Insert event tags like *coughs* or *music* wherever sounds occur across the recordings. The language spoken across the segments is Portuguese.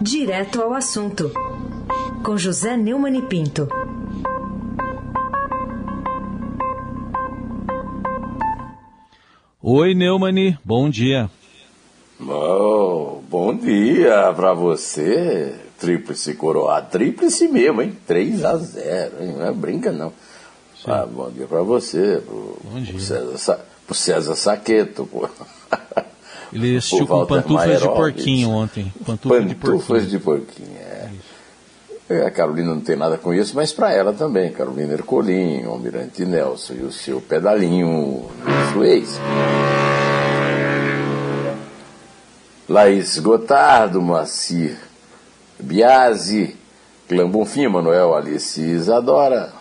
Direto ao assunto, com José Neumann e Pinto. Oi, Neumani, bom dia. Oh, bom dia para você, tríplice coroado. Tríplice mesmo, hein? 3 a 0 hein? Não é brinca, não. Ah, bom dia para você, pro, Bom dia. pro César, pro César Saqueto, pô. Ele assistiu O com pantufas de porquinho ontem. Pantufa de Pantufas porquinho. de porquinho, é. É, A Carolina não tem nada com isso, mas para ela também. Carolina Ercolim, o Almirante Nelson e o seu pedalinho suez. Laís Gotardo, Moacir Biasi, Clã Bonfim, Manuel Alice Isadora.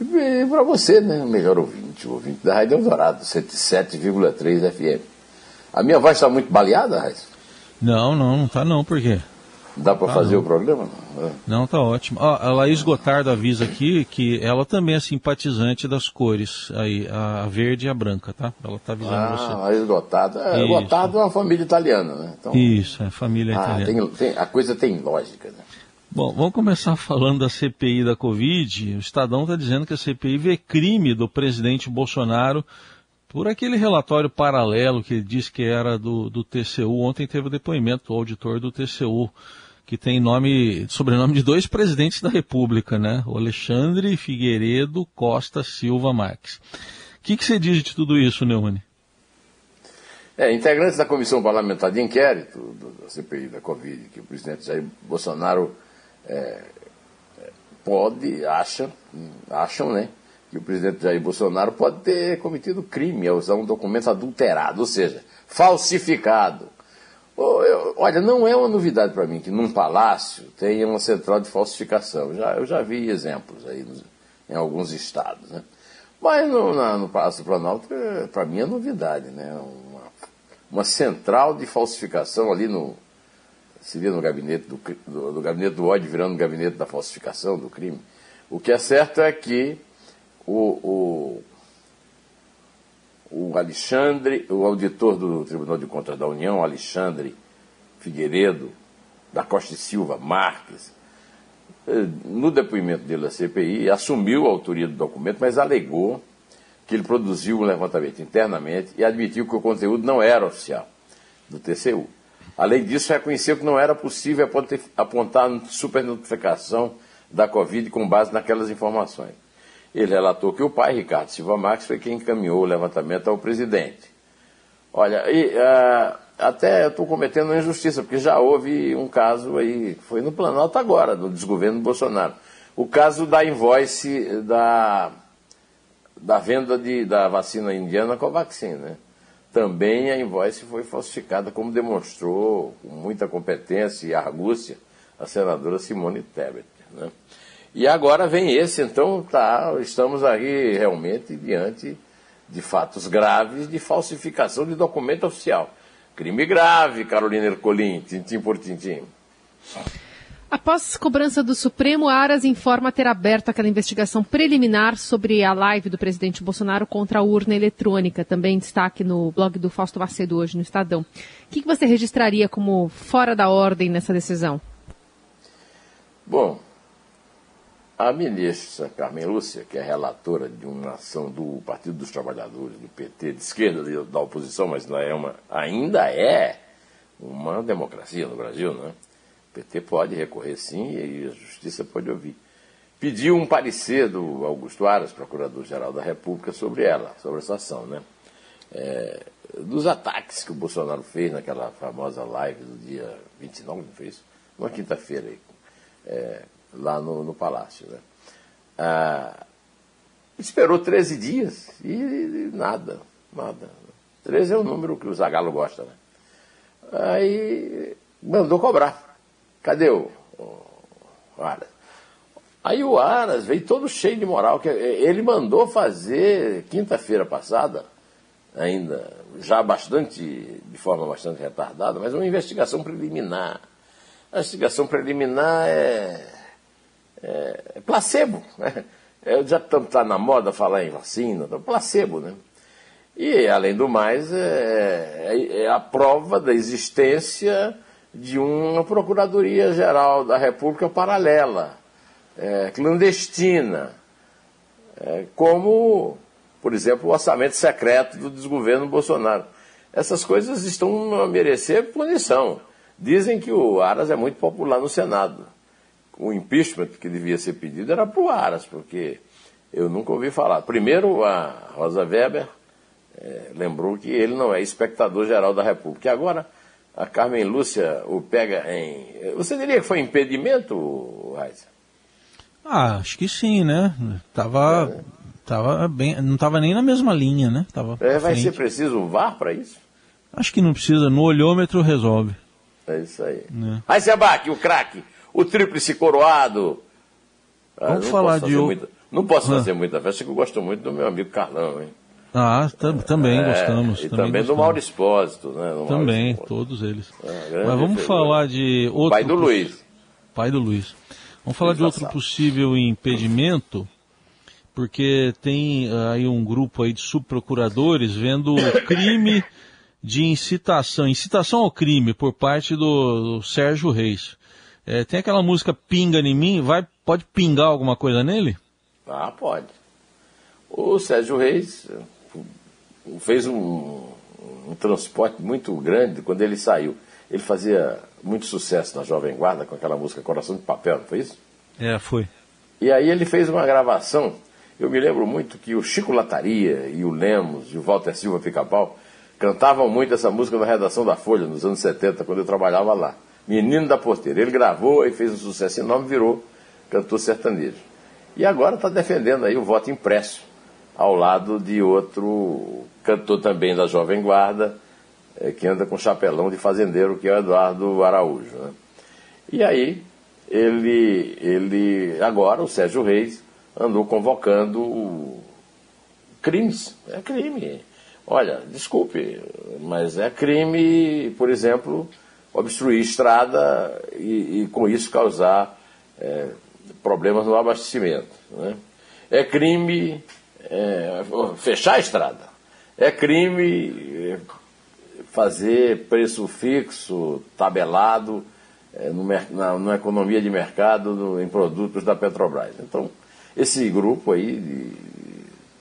E para você, né? O melhor ouvinte, o ouvinte da Rádio Eldorado, 107,3 FM. A minha voz está muito baleada, Raiz? Não, não, não tá não, por quê? Dá para Tá fazer não. o programa? É. Não, tá ótimo. Ó, a Laís Gotardo avisa aqui que ela também é simpatizante das cores, aí, a verde e a branca, tá? Ela tá avisando Ah, Laís Gotardo. É, Isso. Gotardo é uma família italiana, né? Então, você. Isso, é família ah, italiana. tem- tem- a coisa tem lógica, né? Bom, vamos começar falando da CPI da Covid. O Estadão está dizendo que a CPI vê crime do presidente Bolsonaro por aquele relatório paralelo que disse que era do, do TCU. Ontem teve o depoimento do auditor do TCU, que tem nome, sobrenome de dois presidentes da República, né? O Alexandre Figueiredo Costa Silva Marques. O que, que você diz de tudo isso, Neumann? É, integrantes da Comissão Parlamentar de Inquérito do- da CPI da Covid, que o presidente Jair Bolsonaro é, é, pode, acha, acham, né, que o presidente Jair Bolsonaro pode ter cometido crime ao usar um documento adulterado, ou seja, falsificado. Olha, não é uma novidade para mim que num palácio tenha uma central de falsificação. Já, eu já vi exemplos aí nos- em alguns estados. Né? Mas no, na- no Palácio do Planalto, para mim, é novidade. Né? Uma, uma central de falsificação ali no. Seria no gabinete do, do, do gabinete do ódio virando o gabinete da falsificação, do crime. O que é certo é que o, o, o Alexandre, o auditor do Tribunal de Contas da União, Alexandre Figueiredo, da Costa e Silva Marques, eh, no depoimento dele à CPI, assumiu a autoria do documento, mas alegou que ele produziu um levantamento internamente e admitiu que o conteúdo não era oficial do TCU. Além disso, reconheceu que não era possível apontar supernotificação da Covid com base naquelas informações. Ele relatou que o pai, Ricardo Silva Marques, foi quem encaminhou o levantamento ao presidente. Olha, e, ah, até eu estou cometendo uma injustiça, porque já houve um caso aí, foi no Planalto agora, no desgoverno do Bolsonaro. O caso da invoice da, da venda de, da vacina indiana Covaxin, né? Também a invoice foi falsificada, como demonstrou com muita competência e argúcia a senadora Simone Tebet. Né? E agora vem esse, então tá, estamos aí realmente diante de fatos graves de falsificação de documento oficial. Crime grave, Carolina Ercolim, tintim por tintim. Após cobrança do Supremo, Aras informa ter aberto aquela investigação preliminar sobre a live do presidente Bolsonaro contra a urna eletrônica. Também destaque no blog do Fausto Macedo hoje no Estadão. O que, que você registraria como fora da ordem nessa decisão? Bom, a ministra Carmen Lúcia, que é relatora de uma ação do Partido dos Trabalhadores, do PT, de esquerda da oposição, mas não é uma, ainda é uma democracia no Brasil, né? O PT pode recorrer sim e a justiça pode ouvir. Pediu um parecer do Augusto Aras, procurador-geral da República, sobre ela, sobre essa ação, né? É, dos ataques que o Bolsonaro fez naquela famosa live do dia 29, não foi isso? Uma quinta-feira aí, é, lá no, no Palácio. Né? Ah, esperou 13 dias e, e nada, nada. 13 é o número que o Zagalo gosta, né? Aí mandou cobrar. Cadê o, o Aras? Aí o Aras veio todo cheio de moral, que ele mandou fazer quinta-feira passada, ainda já bastante, de forma bastante retardada, mas uma investigação preliminar. A investigação preliminar é, é, é placebo. Né? É, já está na moda falar em vacina, tá placebo, né? E, além do mais, é, é- é a prova da existência de uma Procuradoria-Geral da República paralela, é, clandestina, é, como, por exemplo, o orçamento secreto do desgoverno Bolsonaro. Essas coisas estão a merecer punição. Dizem que o Aras é muito popular no Senado. O impeachment que devia ser pedido era para o Aras, porque eu nunca ouvi falar. Primeiro, a Rosa Weber é, lembrou que ele não é espectador geral da República. Agora a Carmen Lúcia o pega em. Você diria que foi impedimento, Raiz? Ah, acho que sim, né? Tava, é. tava bem, não estava nem na mesma linha, né? Tava é, vai ser preciso um VAR para isso? Acho que não precisa, no olhômetro resolve. É isso aí. É. Aí Sebac, o craque, o tríplice coroado. Ah, Vamos falar de. Muita, não posso ah. fazer muita festa, que eu gosto muito do meu amigo Carlão, hein? Ah, também é, gostamos. E também, também do Mauro Espósito, né? Do também, todos eles. É, Mas vamos falar de outro. Pai do Luiz. Pai do Luiz. Vamos falar de outro possível impedimento, porque tem ah, aí um grupo aí de subprocuradores vendo *coughs* crime de incitação, incitação ao crime por parte do, do Sérgio Reis. É, tem aquela música Pinga em mim, vai, pode pingar alguma coisa nele? Ah, pode. O Sérgio Reis fez um, um transporte muito grande quando ele saiu. Ele fazia muito sucesso na Jovem Guarda com aquela música Coração de Papel, não foi isso? É, foi. E aí ele fez uma gravação. Eu me lembro muito que o Chico Lataria e o Lemos e o Walter Silva Pica-Pau cantavam muito essa música na redação da Folha, nos anos 70, quando eu trabalhava lá. Menino da Porteira. Ele gravou e fez um sucesso enorme, virou cantor sertanejo. E agora está defendendo aí o voto impresso, ao lado de outro cantor também da Jovem Guarda, é, que anda com chapelão de fazendeiro, que é o Eduardo Araújo. Né? E aí, ele, ele, agora, o Sérgio Reis, andou convocando crimes. É crime. Olha, desculpe, mas é crime, por exemplo, obstruir estrada e, e com isso causar é, problemas no abastecimento. Né? É crime é, fechar a estrada. É crime é, fazer preço fixo, tabelado, é, no, na, na, economia de mercado no, em produtos da Petrobras. Então, esse grupo aí de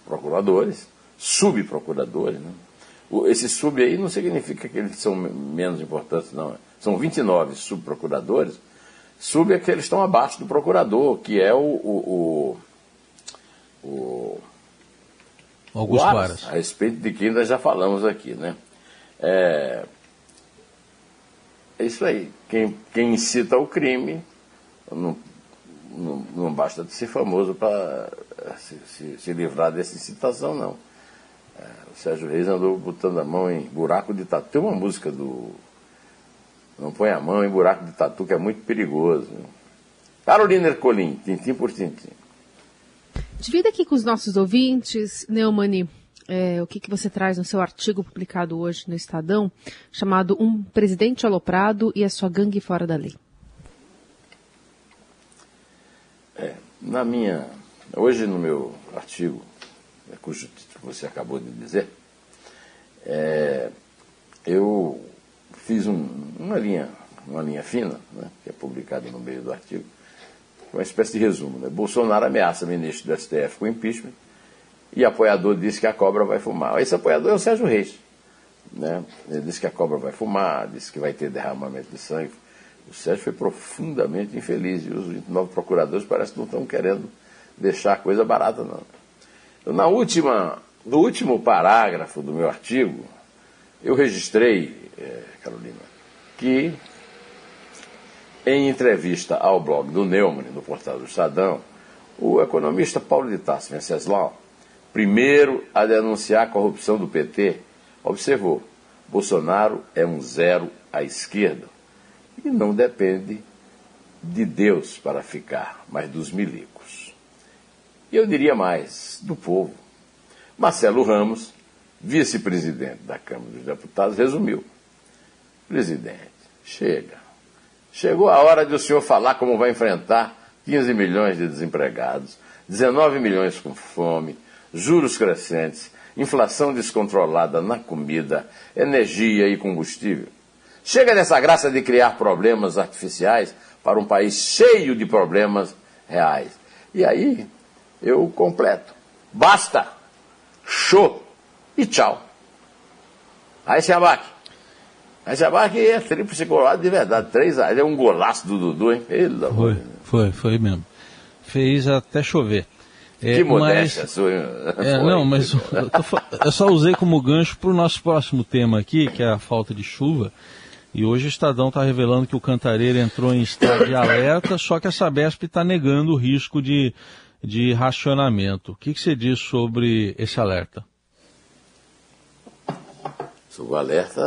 procuradores subprocuradores. Né? Esse sub aí não significa que eles são menos importantes, não. São 29 subprocuradores. Sub é que eles estão abaixo do procurador, que é o. o, o, o Augusto o Aras, A respeito de quem nós já falamos aqui, né? É, é isso aí. Quem, quem incita o crime não, não, não basta de ser famoso para se, se, se livrar dessa incitação, não. É, o Sérgio Reis andou botando a mão em buraco de tatu. Tem uma música do. Não põe a mão em buraco de tatu, que é muito perigoso. Carolina Ercolim, tintim por tintim. Divida aqui com os nossos ouvintes, Neumani, é, o que, que você traz no seu artigo publicado hoje no Estadão, chamado Um Presidente Aloprado e a Sua Gangue Fora da Lei. É, na minha. Hoje no meu artigo, cujo você acabou de dizer, é, eu fiz um, uma, linha, uma linha fina, né, que é publicada no meio do artigo, uma espécie de resumo. Né? Bolsonaro ameaça ministro do STF com impeachment e apoiador disse que a cobra vai fumar. Esse apoiador é o Sérgio Reis. Né? Ele disse que a cobra vai fumar, disse que vai ter derramamento de sangue. O Sérgio foi profundamente infeliz e os 29 procuradores parecem que não estão querendo deixar a coisa barata, não. Na última no último parágrafo do meu artigo, eu registrei, é, Carolina, que em entrevista ao blog do Neumann, no portal do Estadão, o economista Paulo de Tarso Venceslau, primeiro a denunciar a corrupção do PT, observou: Bolsonaro é um zero à esquerda e não depende de Deus para ficar, mas dos milicos. E eu diria mais, do povo. Marcelo Ramos, vice-presidente da Câmara dos Deputados, resumiu: Presidente, chega. Chegou a hora de o senhor falar como vai enfrentar 15 milhões de desempregados, 19 milhões com fome, juros crescentes, inflação descontrolada na comida, energia e combustível. Chega dessa graça de criar problemas artificiais para um país cheio de problemas reais. E aí eu completo. Basta! Show! E tchau. Aí se abaque. Aí se abaque é tríplice colado de verdade. Três É um golaço do Dudu, hein? Pelo foi, foi, foi mesmo. Fez até chover. É, que modéstia mas, sua. É, não, mas eu, eu, só usei como gancho para o nosso próximo tema aqui, que é a falta de chuva. E hoje o Estadão está revelando que o Cantareira entrou em estado de alerta, só que a Sabesp está negando o risco de, de racionamento. O que, que você diz sobre esse alerta? O alerta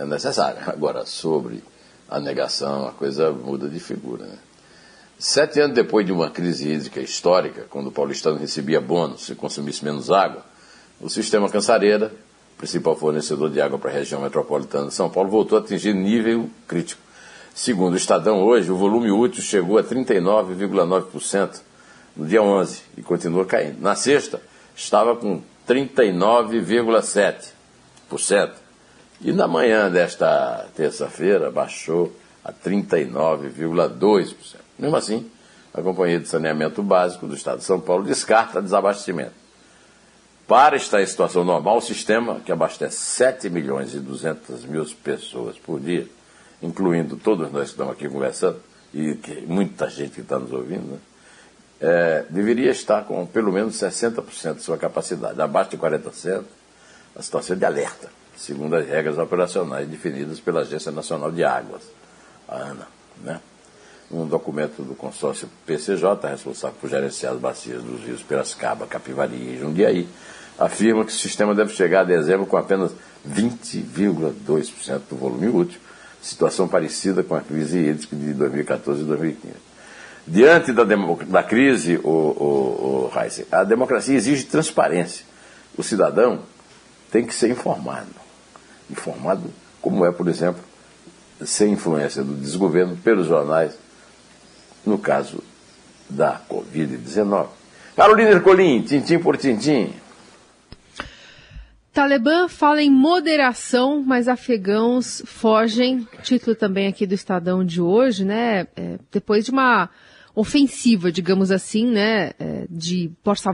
é necessário. Agora, sobre a negação, a coisa muda de figura. Né? Sete anos depois de uma crise hídrica histórica, quando o paulistano recebia bônus se consumisse menos água, o sistema Cansareira, principal fornecedor de água para a região metropolitana de São Paulo, voltou a atingir nível crítico. Segundo o Estadão, hoje o volume útil chegou a 39,9% no dia 11 e continua caindo. Na sexta, estava com 39,7%. E na manhã desta terça-feira baixou a 39,2%. Mesmo assim, a Companhia de Saneamento Básico do Estado de São Paulo descarta desabastecimento. Para estar em situação normal, o sistema, que abastece 7 milhões e 200 mil pessoas por dia, incluindo todos nós que estamos aqui conversando, e muita gente que está nos ouvindo, né, é, deveria estar com pelo menos 60% de sua capacidade. Abaixo de 40%, a situação é de alerta, segundo as regras operacionais definidas pela Agência Nacional de Águas, a ANA. Né? um documento do consórcio PCJ, responsável por gerenciar as bacias dos rios Piracicaba, Capivari e Jundiaí, afirma que o sistema deve chegar a dezembro com apenas 20,2% do volume útil, situação parecida com a crise hídrica de 2014 e 2015. Diante da, da crise, o, o, o Heisen, a democracia exige transparência. O cidadão tem que ser informado. Informado como é, por exemplo, sem influência do desgoverno, pelos jornais, no caso da Covid-19. Carolina Ercolim, tintim por tintim. Talibã fala em moderação, mas afegãos fogem. Título também aqui do Estadão de hoje, né? É, depois de uma ofensiva, digamos assim, né, é, de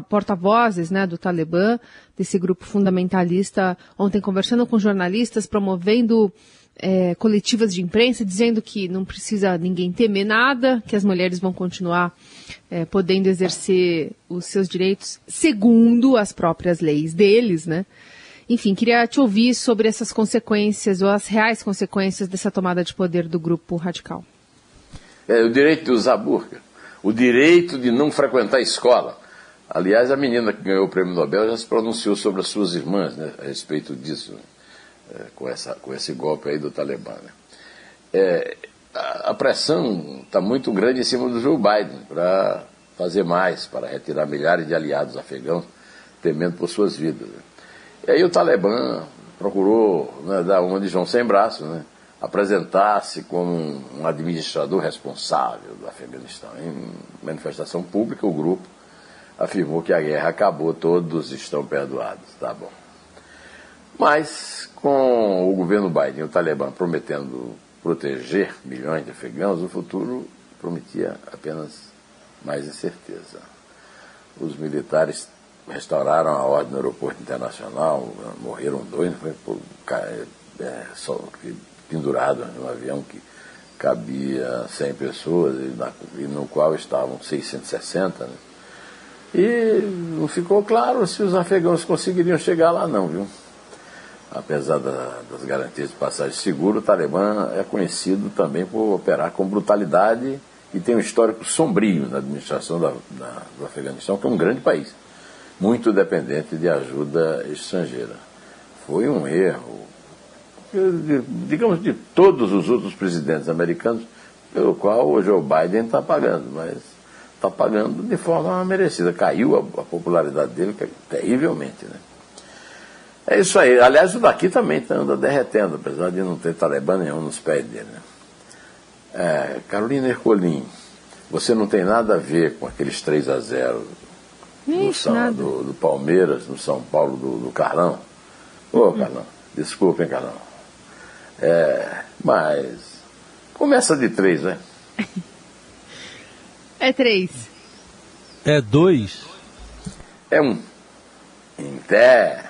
porta-vozes, né, do Talibã, desse grupo fundamentalista, ontem conversando com jornalistas, promovendo é, coletivas de imprensa dizendo que não precisa ninguém temer nada, que as mulheres vão continuar é, podendo exercer os seus direitos segundo as próprias leis deles, né? Enfim, queria te ouvir sobre essas consequências ou as reais consequências dessa tomada de poder do grupo radical. É, o direito de usar burca, o direito de não frequentar a escola. Aliás, a menina que ganhou o prêmio Nobel já se pronunciou sobre as suas irmãs né, a respeito disso. Né? com, essa, com esse golpe aí do Talibã. Né? É, a, a, pressão está muito grande em cima do Joe Biden para fazer mais, para retirar milhares de aliados afegãos, temendo por suas vidas. Né? E aí o Talibã procurou né, dar uma de João sem braço, né? Apresentar-se como um, administrador responsável do Afeganistão. Em manifestação pública, o grupo afirmou que a guerra acabou, todos estão perdoados. Tá bom. Mas, com o governo Biden e o Talibã prometendo proteger milhões de afegãos, o futuro prometia apenas mais incerteza. Os militares restauraram a ordem no aeroporto internacional, morreram dois, foi por, é, só, pendurado num avião que cabia 100 pessoas e, na, e no qual estavam 660. Né? E não ficou claro se os afegãos conseguiriam chegar lá não, viu? apesar da, das garantias de passagem segura, o Talibã é conhecido também por operar com brutalidade e tem um histórico sombrio na administração da, da, do Afeganistão, que é um grande país, muito dependente de ajuda estrangeira. Foi um erro, digamos, de todos os outros presidentes americanos, pelo qual o Joe Biden está pagando, mas está pagando de forma merecida. Caiu a, a popularidade dele terrivelmente, né? É isso aí. Aliás, o daqui também tá, anda derretendo, apesar de não ter talibã nenhum nos pés dele. Né? É, Carolina Ercolim, você não tem nada a ver com aqueles 3 a 0 do, São, do, do, Palmeiras, no São Paulo, do, do Carlão? Ô, hum. Carlão, desculpem, Carlão. É, Mas começa de três, né? *laughs* É três. É dois. É um. Em terra.